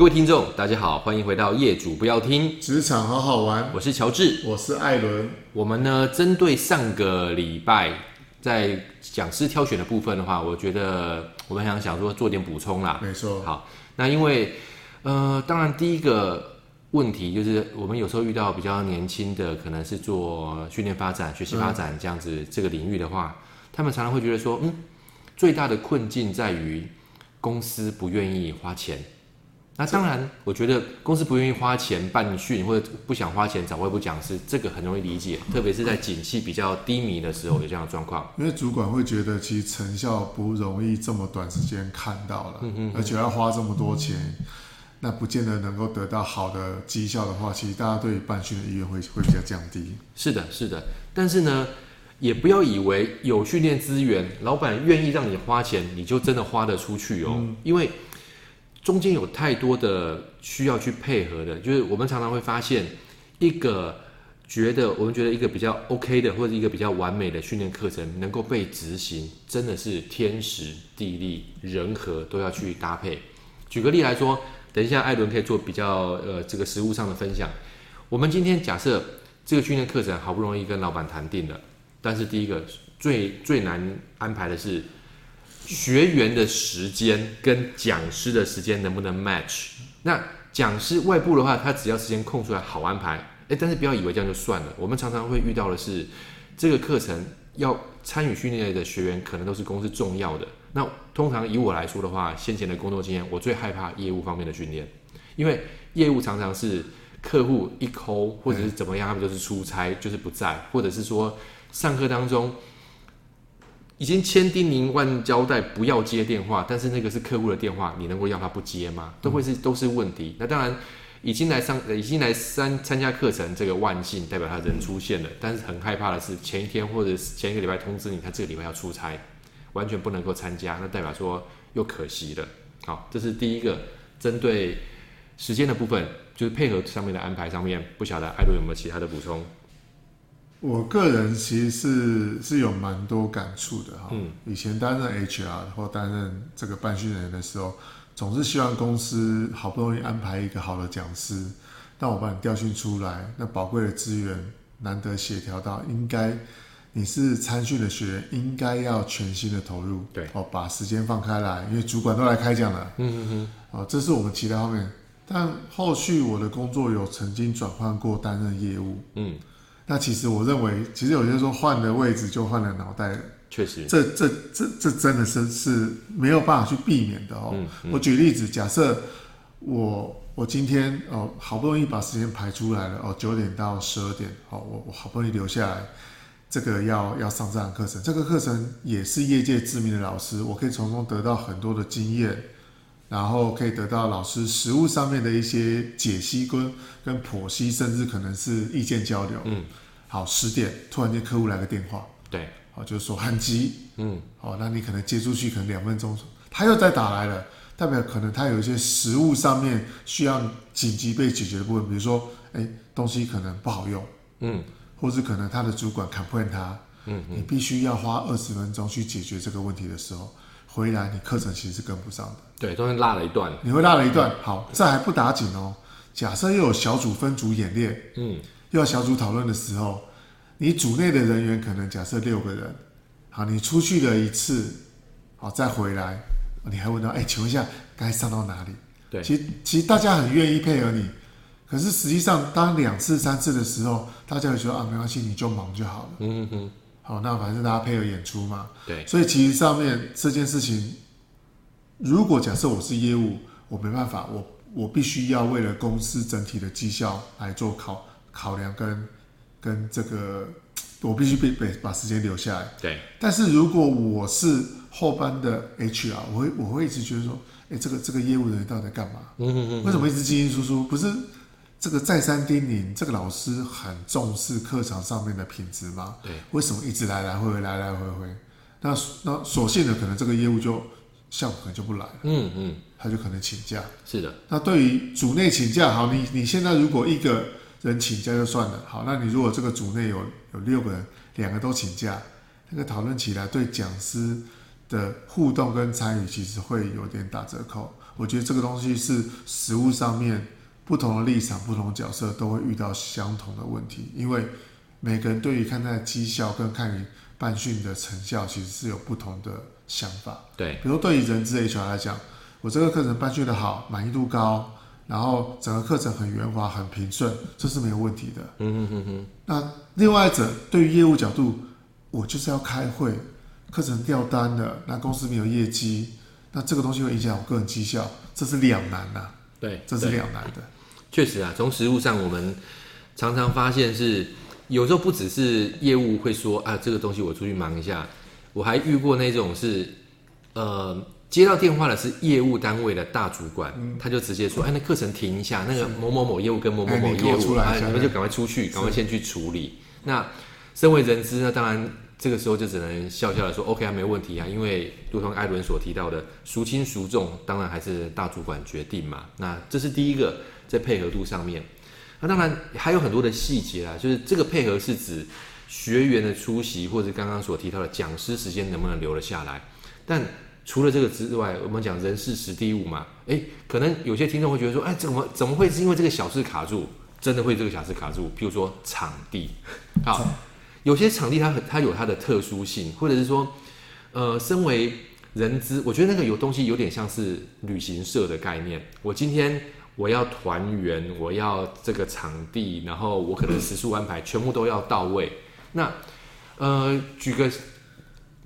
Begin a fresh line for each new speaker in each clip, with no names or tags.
各位听众，大家好，欢迎回到业主不要听
职场好好玩。
我是乔治，
我是艾伦。
我们呢，针对上个礼拜在讲师挑选的部分的话，我觉得我们想想说做点补充啦。
没错。
好，那因为呃，当然第一个问题就是我们有时候遇到比较年轻的，可能是做训练发展、学习发展这样子这个领域的话，嗯、他们常常会觉得说，嗯，最大的困境在于公司不愿意花钱。那当然，我觉得公司不愿意花钱办训，或者不想花钱找外部讲师，这个很容易理解，特别是在景气比较低迷的时候有这样的状况。
因为主管会觉得，其实成效不容易这么短时间看到了，而且要花这么多钱，那不见得能够得到好的绩效的话，其实大家对于办训的意愿会会比较降低。
是的，是的。但是呢，也不要以为有训练资源，老板愿意让你花钱，你就真的花得出去哦，因为。中间有太多的需要去配合的，就是我们常常会发现，一个觉得我们觉得一个比较 OK 的，或者一个比较完美的训练课程能够被执行，真的是天时地利人和都要去搭配。举个例来说，等一下艾伦可以做比较呃这个实物上的分享。我们今天假设这个训练课程好不容易跟老板谈定了，但是第一个最最难安排的是。学员的时间跟讲师的时间能不能 match？那讲师外部的话，他只要时间空出来好安排，诶，但是不要以为这样就算了。我们常常会遇到的是，这个课程要参与训练的学员可能都是公司重要的。那通常以我来说的话，先前的工作经验，我最害怕业务方面的训练，因为业务常常是客户一抠或者是怎么样，他们就是出差，就是不在，或者是说上课当中。已经千叮咛万交代不要接电话，但是那个是客户的电话，你能够要他不接吗？都会是都是问题。那当然，已经来上已经来参参加课程，这个万幸代表他人出现了。但是很害怕的是，前一天或者前一个礼拜通知你，他这个礼拜要出差，完全不能够参加，那代表说又可惜了。好，这是第一个针对时间的部分，就是配合上面的安排上面，不晓得艾伦有没有其他的补充？
我个人其实是是有蛮多感触的哈。嗯，以前担任 HR 或担任这个办训人员的时候，总是希望公司好不容易安排一个好的讲师，但我把你调训出来，那宝贵的资源难得协调到，应该你是参训的学员，应该要全心的投入。对，哦，把时间放开来，因为主管都来开讲了。嗯嗯嗯。哦，这是我们其他方面，但后续我的工作有曾经转换过担任业务。嗯。那其实我认为，其实有些时候换了位置就换了脑袋，
确实，
这这这这真的是是没有办法去避免的哦。嗯嗯、我举例子，假设我我今天哦好不容易把时间排出来了哦，九点到十二点，哦我我好不容易留下来，这个要要上这堂课程，这个课程也是业界知名的老师，我可以从中得到很多的经验。然后可以得到老师实物上面的一些解析跟跟剖析，甚至可能是意见交流。嗯，好，十点突然间客户来个电话，对，好，就是说很急，嗯，好，那你可能接出去可能两分钟，他又再打来了，代表可能他有一些实物上面需要紧急被解决的部分，比如说，哎，东西可能不好用，嗯，或是可能他的主管 complain 他，嗯，你必须要花二十分钟去解决这个问题的时候。回来，你课程其实是跟不上的。
对，中间落了一段。
你会落了一段。好，这还不打紧哦。假设又有小组分组演练，嗯，又要小组讨论的时候，你组内的人员可能假设六个人，好，你出去了一次，好，再回来，你还问到，哎，请问一下，该上到哪里？对，其实其实大家很愿意配合你，可是实际上当两次三次的时候，大家会说啊，没关系，你就忙就好了。嗯哼。好，那反正大家配合演出嘛。对。所以其实上面这件事情，如果假设我是业务，我没办法，我我必须要为了公司整体的绩效来做考考量跟跟这个，我必须被被把时间留下来。对。但是如果我是后班的 HR，我会我会一直觉得说，哎，这个这个业务人员到底在干嘛？嗯嗯嗯。为什么一直进进出出？不是？这个再三叮咛，这个老师很重视课堂上面的品质吗？对，为什么一直来来回回来来回回？那那所幸的可能这个业务就效果可能就不来了。嗯嗯，他就可能请假。是的。那对于组内请假，好，你你现在如果一个人请假就算了，好，那你如果这个组内有有六个人，两个都请假，那个讨论起来对讲师的互动跟参与其实会有点打折扣。我觉得这个东西是实务上面不同的立场、不同的角色都会遇到相同的问题，因为每个人对于看待绩效跟看你办训的成效，其实是有不同的想法。
对，
比如说对于人资 HR 来讲，我这个课程办训的好，满意度高，然后整个课程很圆滑、很平顺，这是没有问题的。
嗯嗯嗯嗯。
那另外一者对于业务角度，我就是要开会，课程掉单了，那公司没有业绩。那这个东西会影响我个人绩效，这是两难呐、啊。
对，
这是两难的。
确实啊，从实务上，我们常常发现是有时候不只是业务会说啊，这个东西我出去忙一下。我还遇过那种是，呃，接到电话的是业务单位的大主管，嗯、他就直接说，哎，那课程停一下，那个某某某业务跟某某某业务，哎，你们就赶快出去，赶快先去处理。那身为人资呢，当然。这个时候就只能笑笑的说：“OK 啊，没问题啊，因为如同艾伦所提到的，孰轻孰重，当然还是大主管决定嘛。那这是第一个在配合度上面。那当然还有很多的细节啊，就是这个配合是指学员的出席，或者刚刚所提到的讲师时间能不能留了下来。但除了这个之外，我们讲人事时地物嘛，诶，可能有些听众会觉得说：哎，怎么怎么会是因为这个小事卡住？真的会这个小事卡住？譬如说场地，好。”有些场地它很它有它的特殊性，或者是说，呃，身为人资，我觉得那个有东西有点像是旅行社的概念。我今天我要团圆，我要这个场地，然后我可能食宿安排全部都要到位。那呃，举个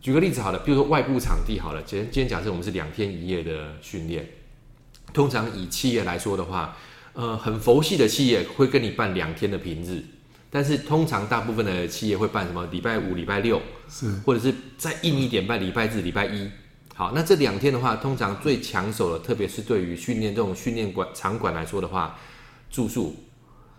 举个例子好了，比如说外部场地好了，今天今天假设我们是两天一夜的训练，通常以企业来说的话，呃，很佛系的企业会跟你办两天的平日。但是通常大部分的企业会办什么？礼拜五、礼拜六，是，或者是再硬一点办礼拜日、礼拜一。好，那这两天的话，通常最抢手的，特别是对于训练这种训练馆场馆来说的话，住宿，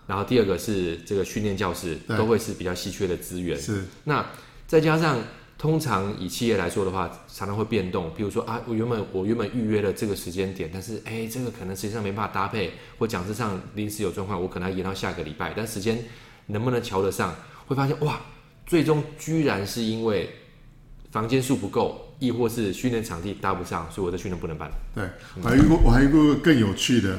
然后第二个是这个训练教室，都会是比较稀缺的资源。是，那再加上通常以企业来说的话，常常会变动。比如说啊，我原本我原本预约了这个时间点，但是哎，这个可能实际上没办法搭配，或讲师上临时有状况，我可能要延到下个礼拜，但时间。能不能瞧得上？会发现哇，最终居然是因为房间数不够，亦或是训练场地搭不上，所以我的训练不能办。
对，我还遇过，我还遇过更有趣的，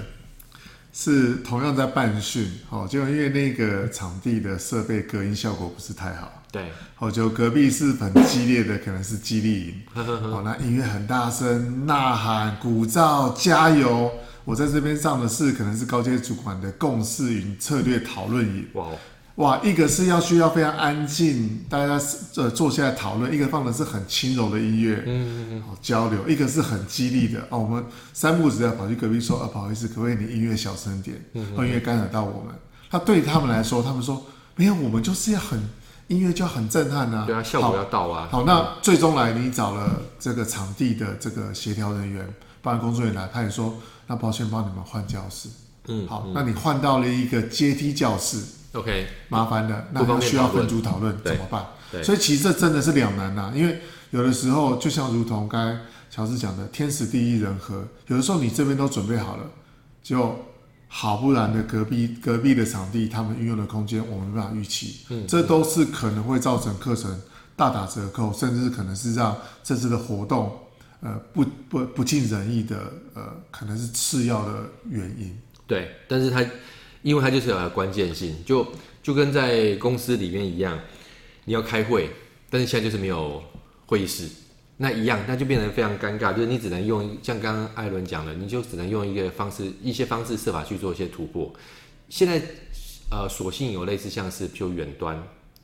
是同样在办训，哦，就因为那个场地的设备隔音效果不是太好，
对，
哦，就隔壁是很激烈的，可能是激励营，哦，那音乐很大声，呐喊、鼓噪、加油。我在这边上的是可能是高阶主管的共识营策略讨论营，哇。哇，一个是要需要非常安静，大家呃坐下来讨论；一个放的是很轻柔的音乐，嗯嗯嗯，交流；一个是很激励的哦。我们三步子要跑去隔壁说，啊，不好意思，可不可以你音乐小声点？嗯，音乐干扰到我们。他对他们来说，他们说没有，我们就是要很音乐就要很震撼啊，
对啊，效果要到啊。
好，那最终来你找了这个场地的这个协调人员，办工作人员来，他也说，那抱歉帮你们换教室。嗯，好，那你换到了一个阶梯教室。OK，麻烦的，那需要分组讨论怎么办？所以其实这真的是两难呐、啊，因为有的时候就像如同刚才乔治讲的，天时地利人和，有的时候你这边都准备好了，就好不然的隔壁隔壁的场地他们运用的空间我们没办法预期，嗯，这都是可能会造成课程大打折扣，甚至可能是让这次的活动呃不不不尽人意的呃可能是次要的原因。
对，但是他。因为它就是有关键性，就就跟在公司里面一样，你要开会，但是现在就是没有会议室，那一样，那就变成非常尴尬，就是你只能用像刚刚艾伦讲的，你就只能用一个方式，一些方式设法去做一些突破。现在呃，索性有类似像是就远端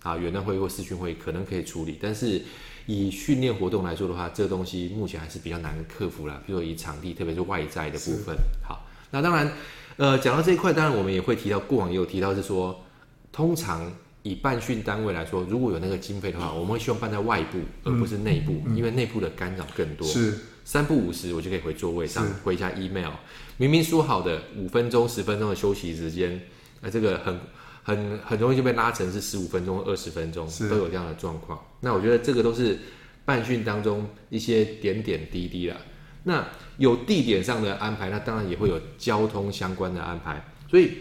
啊，远端会议或视讯会议可能可以处理，但是以训练活动来说的话，这个东西目前还是比较难克服啦。比如说以场地，特别是外在的部分。好，那当然。呃，讲到这一块，当然我们也会提到，过往也有提到是说，通常以办训单位来说，如果有那个经费的话，我们会希望办在外部，而不是内部，嗯嗯、因为内部的干扰更多。是三不五时，我就可以回座位上回一下 email。明明说好的五分钟、十分钟的休息时间，那、呃、这个很很很容易就被拉成是十五分钟、二十分钟，都有这样的状况。那我觉得这个都是办训当中一些点点滴滴啦。那有地点上的安排，那当然也会有交通相关的安排。所以，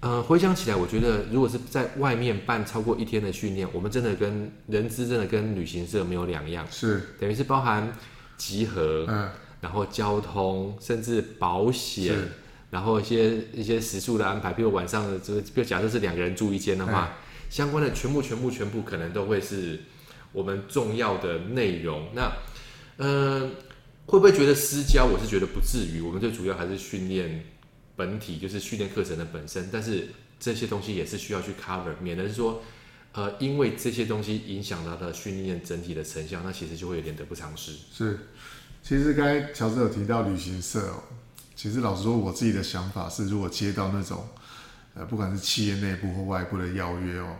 呃，回想起来，我觉得如果是在外面办超过一天的训练，我们真的跟人资真的跟旅行社没有两样，是等于是包含集合，嗯，然后交通，甚至保险，然后一些一些食宿的安排，比如晚上的这个，比如假设是两个人住一间的话，哎、相关的全部全部全部可能都会是我们重要的内容。那，嗯、呃，会不会觉得私教？我是觉得不至于，我们最主要还是训练本体，就是训练课程的本身，但是这些东西也是需要去 cover，免得是说。呃，因为这些东西影响到的训练整体的成效，那其实就会有点得不偿失。
是，其实刚才乔治有提到旅行社哦，其实老实说，我自己的想法是，如果接到那种，呃，不管是企业内部或外部的邀约哦，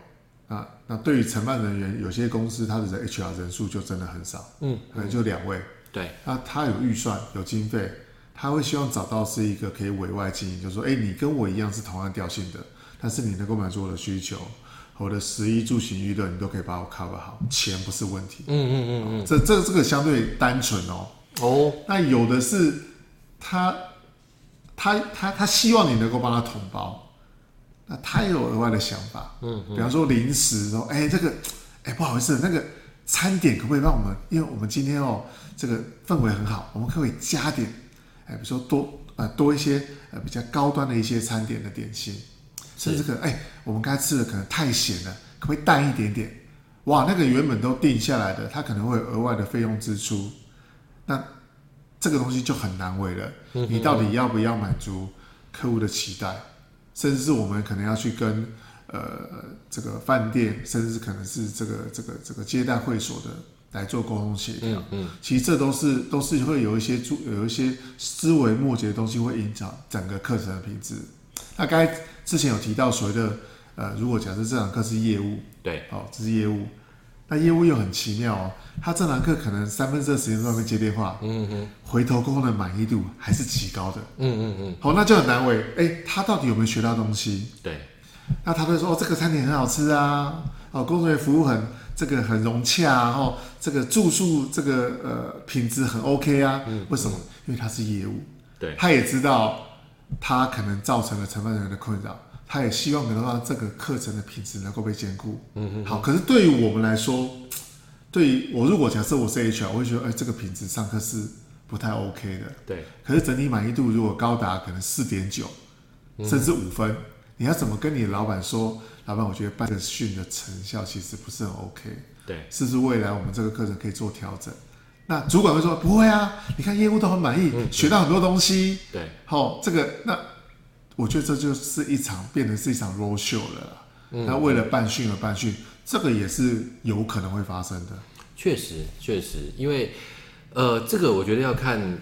那那对于承办人员，有些公司它的 HR 人数就真的很少，嗯，可能就两位。
对，
那他有预算有经费，他会希望找到是一个可以委外经营，就是说，哎，你跟我一样是同样调性的，但是你能够满足我的需求。我的食衣住行娱乐，你都可以把我 cover 好，钱不是问题。嗯嗯嗯嗯，这这这个相对单纯哦。哦，那有的是他他他他希望你能够帮他统包，那他也有额外的想法。嗯，比方说零食说，哎，这个哎不好意思，那个餐点可不可以让我们？因为我们今天哦，这个氛围很好，我们可不可以加点？哎，比如说多呃多一些呃比较高端的一些餐点的点心。甚至可能，哎，我们刚才吃的可能太咸了，可不可以淡一点点？哇，那个原本都定下来的，它可能会有额外的费用支出，那这个东西就很难为了。你到底要不要满足客户的期待？甚至是我们可能要去跟呃这个饭店，甚至可能是这个这个这个接待会所的来做沟通协调。嗯嗯，其实这都是都是会有一些注有一些思维末节的东西会影响整个课程的品质。那该。之前有提到所谓的，呃，如果假设这堂课是业务，
对，
好、哦，这是业务，那业务又很奇妙哦，他这堂课可能三分之二时间都在那边接电话，嗯哼，回头沟通的满意度还是极高的，嗯嗯嗯，好，那就很难为，哎，他到底有没有学到东西？
对，
那他会说，哦，这个餐点很好吃啊，哦，工作人员服务很这个很融洽啊，哦，这个住宿这个呃品质很 OK 啊，嗯，为什么？因为他是业务，
对，
他也知道。他可能造成了承办人员的困扰，他也希望能够让这个课程的品质能够被兼顾。嗯嗯。好，可是对于我们来说，对于我如果假设我是 HR，我会觉得，哎，这个品质上课是不太 OK 的。
对。
可是整体满意度如果高达可能四点九，甚至五分，你要怎么跟你老板说？老板，我觉得办个训的成效其实不是很 OK。
对。
是不是未来我们这个课程可以做调整？那主管会说不会啊，你看业务都很满意，嗯、学到很多东西。
对，
好，这个那我觉得这就是一场变成是一场 roll show 了。嗯、那为了办训而办训，这个也是有可能会发生的。
确实，确实，因为呃，这个我觉得要看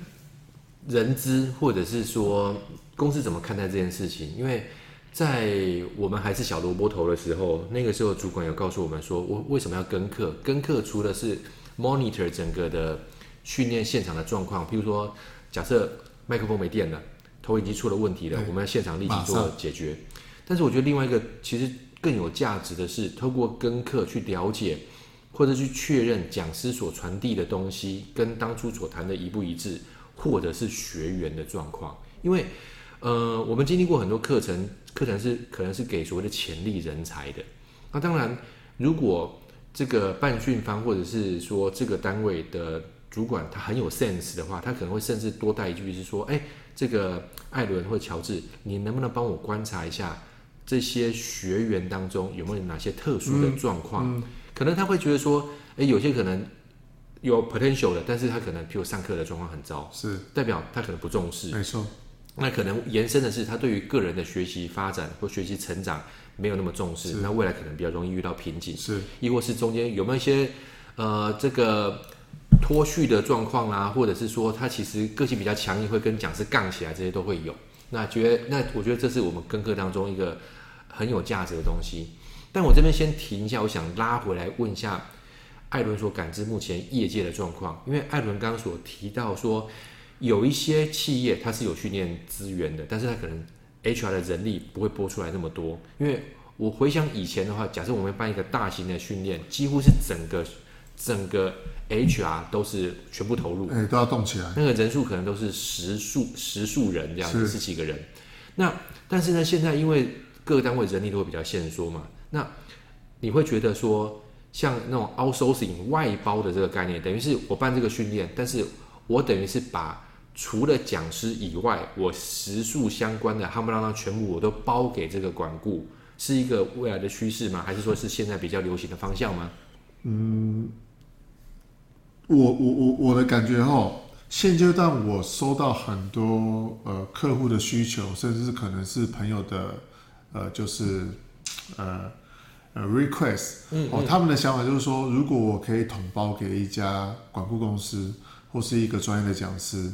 人资或者是说公司怎么看待这件事情。因为在我们还是小萝卜头的时候，那个时候主管有告诉我们说，我为什么要跟课？跟课除了是 monitor 整个的训练现场的状况，譬如说，假设麦克风没电了，投影机出了问题了，我们要现场立即做解决。但是我觉得另外一个其实更有价值的是，透过跟课去了解或者去确认讲师所传递的东西跟当初所谈的一不一致，或者是学员的状况。因为呃，我们经历过很多课程，课程是可能是给所谓的潜力人才的。那当然，如果这个办训方，或者是说这个单位的主管，他很有 sense 的话，他可能会甚至多带一句是说：“哎，这个艾伦或乔治，你能不能帮我观察一下这些学员当中有没有哪些特殊的状况？嗯嗯、可能他会觉得说，哎，有些可能有 potential 的，但是他可能譬如上课的状况很糟，
是
代表他可能不重视，
没错。
那可能延伸的是他对于个人的学习发展或学习成长。”没有那么重视，那未来可能比较容易遇到瓶颈，
是，
亦或是中间有没有一些呃这个脱序的状况啊，或者是说他其实个性比较强硬，会跟讲师杠起来，这些都会有。那觉得那我觉得这是我们跟课当中一个很有价值的东西。但我这边先停一下，我想拉回来问一下艾伦所感知目前业界的状况，因为艾伦刚刚所提到说有一些企业它是有训练资源的，但是它可能。HR 的人力不会拨出来那么多，因为我回想以前的话，假设我们办一个大型的训练，几乎是整个整个 HR 都是全部投入，
哎，都要动起来。
那个人数可能都是十数十数人这样子，十几个人。那但是呢，现在因为各个单位人力都会比较限缩嘛，那你会觉得说，像那种 outsourcing 外包的这个概念，等于是我办这个训练，但是我等于是把除了讲师以外，我食宿相关的夯不啷当全部我都包给这个管顾，是一个未来的趋势吗？还是说是现在比较流行的方向吗？
嗯，我我我我的感觉哈，现阶段我收到很多呃客户的需求，甚至是可能是朋友的呃就是呃呃 request，嗯，嗯哦，他们的想法就是说，如果我可以统包给一家管顾公司或是一个专业的讲师。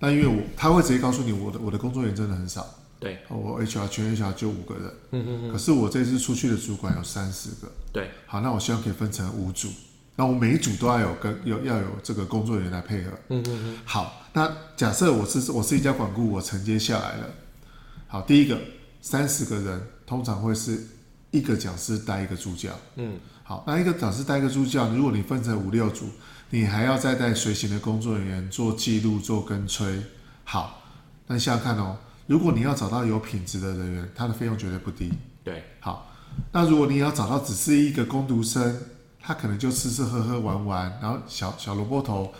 那因为我他会直接告诉你，我的我的工作人员真的很少，
对，
我 HR 全 HR 就五个人，
嗯嗯嗯，
可是我这次出去的主管有三十个，
对，
好，那我希望可以分成五组，那我每一组都要有跟有要有这个工作人员来配合，
嗯嗯嗯，
好，那假设我是我是一家管顾，我承接下来了，好，第一个三十个人通常会是一个讲师带一个助教，
嗯，
好，那一个讲师带一个助教，如果你分成五六组。你还要再带随行的工作人员做记录、做跟催。好，那你想想看哦，如果你要找到有品质的人员，他的费用绝对不低。
对，
好，那如果你要找到只是一个工读生，他可能就吃吃喝喝玩玩，然后小小萝卜头，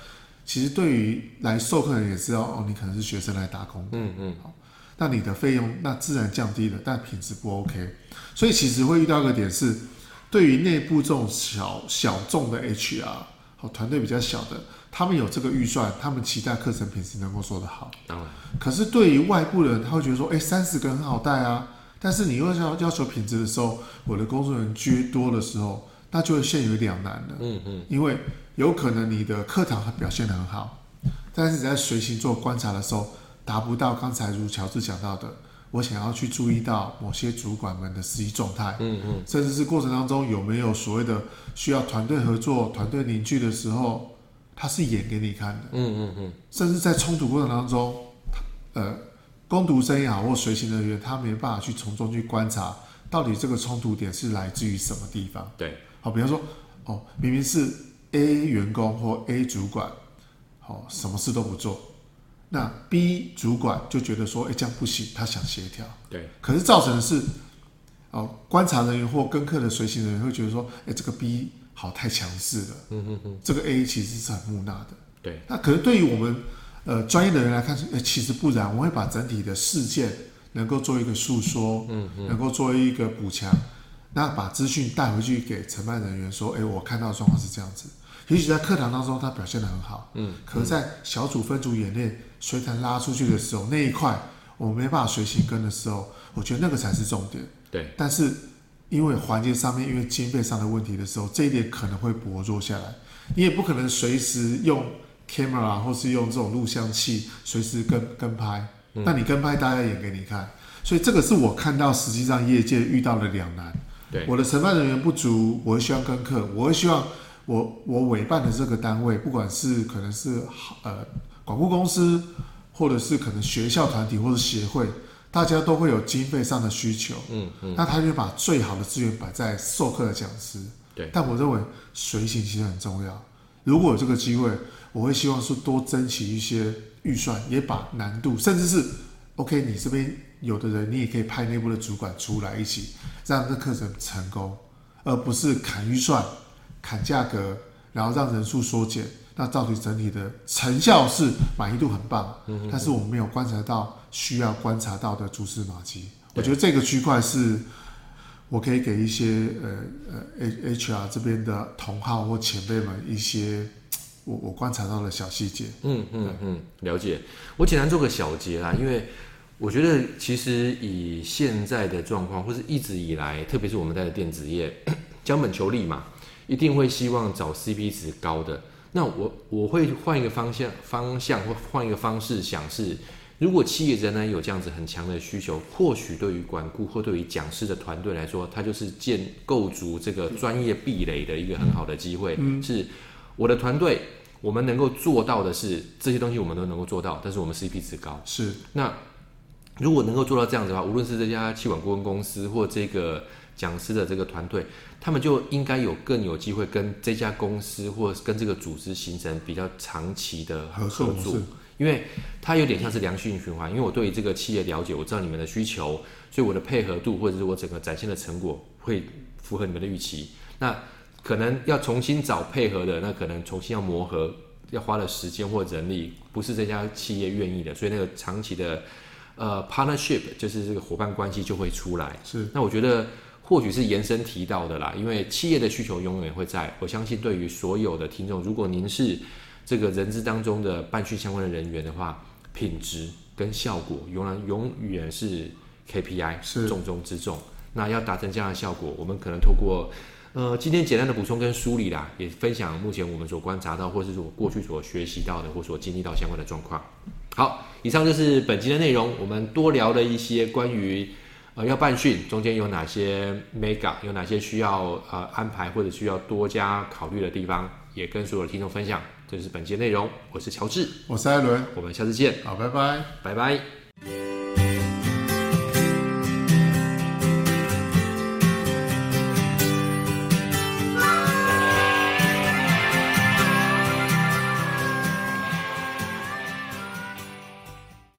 其实对于来授课的人也知道哦，你可能是学生来打工。
嗯嗯，
好，那你的费用那自然降低了，但品质不 OK，所以其实会遇到一个点是，对于内部这种小小众的 HR。好，团队比较小的，他们有这个预算，他们期待课程品质能够做得好。
当然，
可是对于外部人，他会觉得说，哎，三十个很好带啊。但是你又要要求品质的时候，我的工作人员居多的时候，那就会陷于两难了。
嗯嗯，
因为有可能你的课堂表现得很好，但是你在随行做观察的时候，达不到刚才如乔治讲到的。我想要去注意到某些主管们的实际状态，
嗯嗯，
甚至是过程当中有没有所谓的需要团队合作、团队凝聚的时候，他是演给你看的，
嗯嗯嗯，
甚至在冲突过程当中，呃，工读生也好或随行人员，他没办法去从中去观察到底这个冲突点是来自于什么地方。
对，
好，比方说，哦，明明是 A 员工或 A 主管，好、哦，什么事都不做。那 B 主管就觉得说，哎，这样不行，他想协调。
对。可
是造成的是，哦，观察人员或跟课的随行人员会觉得说，哎，这个 B 好太强势了。
嗯嗯嗯。
这个 A 其实是很木讷的。
对。
那可是对于我们呃专业的人来看，哎，其实不然。我会把整体的事件能够做一个诉说，
嗯嗯，
能够做一个补强，那把资讯带回去给承办人员说，哎，我看到的状况是这样子。也许在课堂当中他表现的很好，
嗯，
可是在小组分组演练。随弹拉出去的时候，那一块我没办法随行跟的时候，我觉得那个才是重点。
对。
但是因为环节上面，因为经费上的问题的时候，这一点可能会薄弱下来。你也不可能随时用 camera 或是用这种录像器随时跟跟拍。那你跟拍，大家演给你看。所以这个是我看到实际上业界遇到的两难。
对。
我的承办人员不足，我会希望跟课，我会希望我我委办的这个单位，不管是可能是呃。广告公司，或者是可能学校团体或者协会，大家都会有经费上的需求。
嗯嗯，
那他就把最好的资源摆在授课的讲师。
对。
但我认为随行其实很重要。如果有这个机会，我会希望是多争取一些预算，也把难度，甚至是 OK，你这边有的人，你也可以派内部的主管出来一起，让这课程成功，而不是砍预算、砍价格，然后让人数缩减。那到底整体的成效是满意度很棒，嗯、但是我们没有观察到需要观察到的蛛丝马迹。我觉得这个区块是，我可以给一些呃呃 H HR 这边的同号或前辈们一些我我观察到的小细节。
嗯嗯嗯，了解。我简单做个小结啦，因为我觉得其实以现在的状况，或是一直以来，特别是我们在的电子业，将本求利嘛，一定会希望找 CP 值高的。那我我会换一个方向方向或换一个方式想是，如果企业仍然有这样子很强的需求，或许对于管顾或对于讲师的团队来说，它就是建构筑这个专业壁垒的一个很好的机会。
嗯，
是我的团队，我们能够做到的是这些东西，我们都能够做到，但是我们 CP 值高。
是。那
如果能够做到这样子的话，无论是这家气管顾问公司或这个。讲师的这个团队，他们就应该有更有机会跟这家公司或跟这个组织形成比较长期的合作，合作，因为它有点像是良性循环。因为我对于这个企业了解，我知道你们的需求，所以我的配合度或者是我整个展现的成果会符合你们的预期。那可能要重新找配合的，那可能重新要磨合，要花的时间或人力，不是这家企业愿意的，所以那个长期的呃 partnership 就是这个伙伴关系就会出来。
是，
那我觉得或许是延伸提到的啦，因为企业的需求永远会在。我相信对于所有的听众，如果您是这个人资当中的办训相关的人员的话，品质跟效果永远永远是 KPI 是重中之重。那要达成这样的效果，我们可能透过呃今天简单的补充跟梳理啦，也分享目前我们所观察到，或是我过去所学习到的，或所经历到相关的状况。好，以上就是本集的内容，我们多聊了一些关于呃要办训中间有哪些 mega，有哪些需要呃安排或者需要多加考虑的地方，也跟所有的听众分享。这就是本期的内容，我是乔治，
我是艾伦，
我们下次见，
好，拜拜，
拜拜。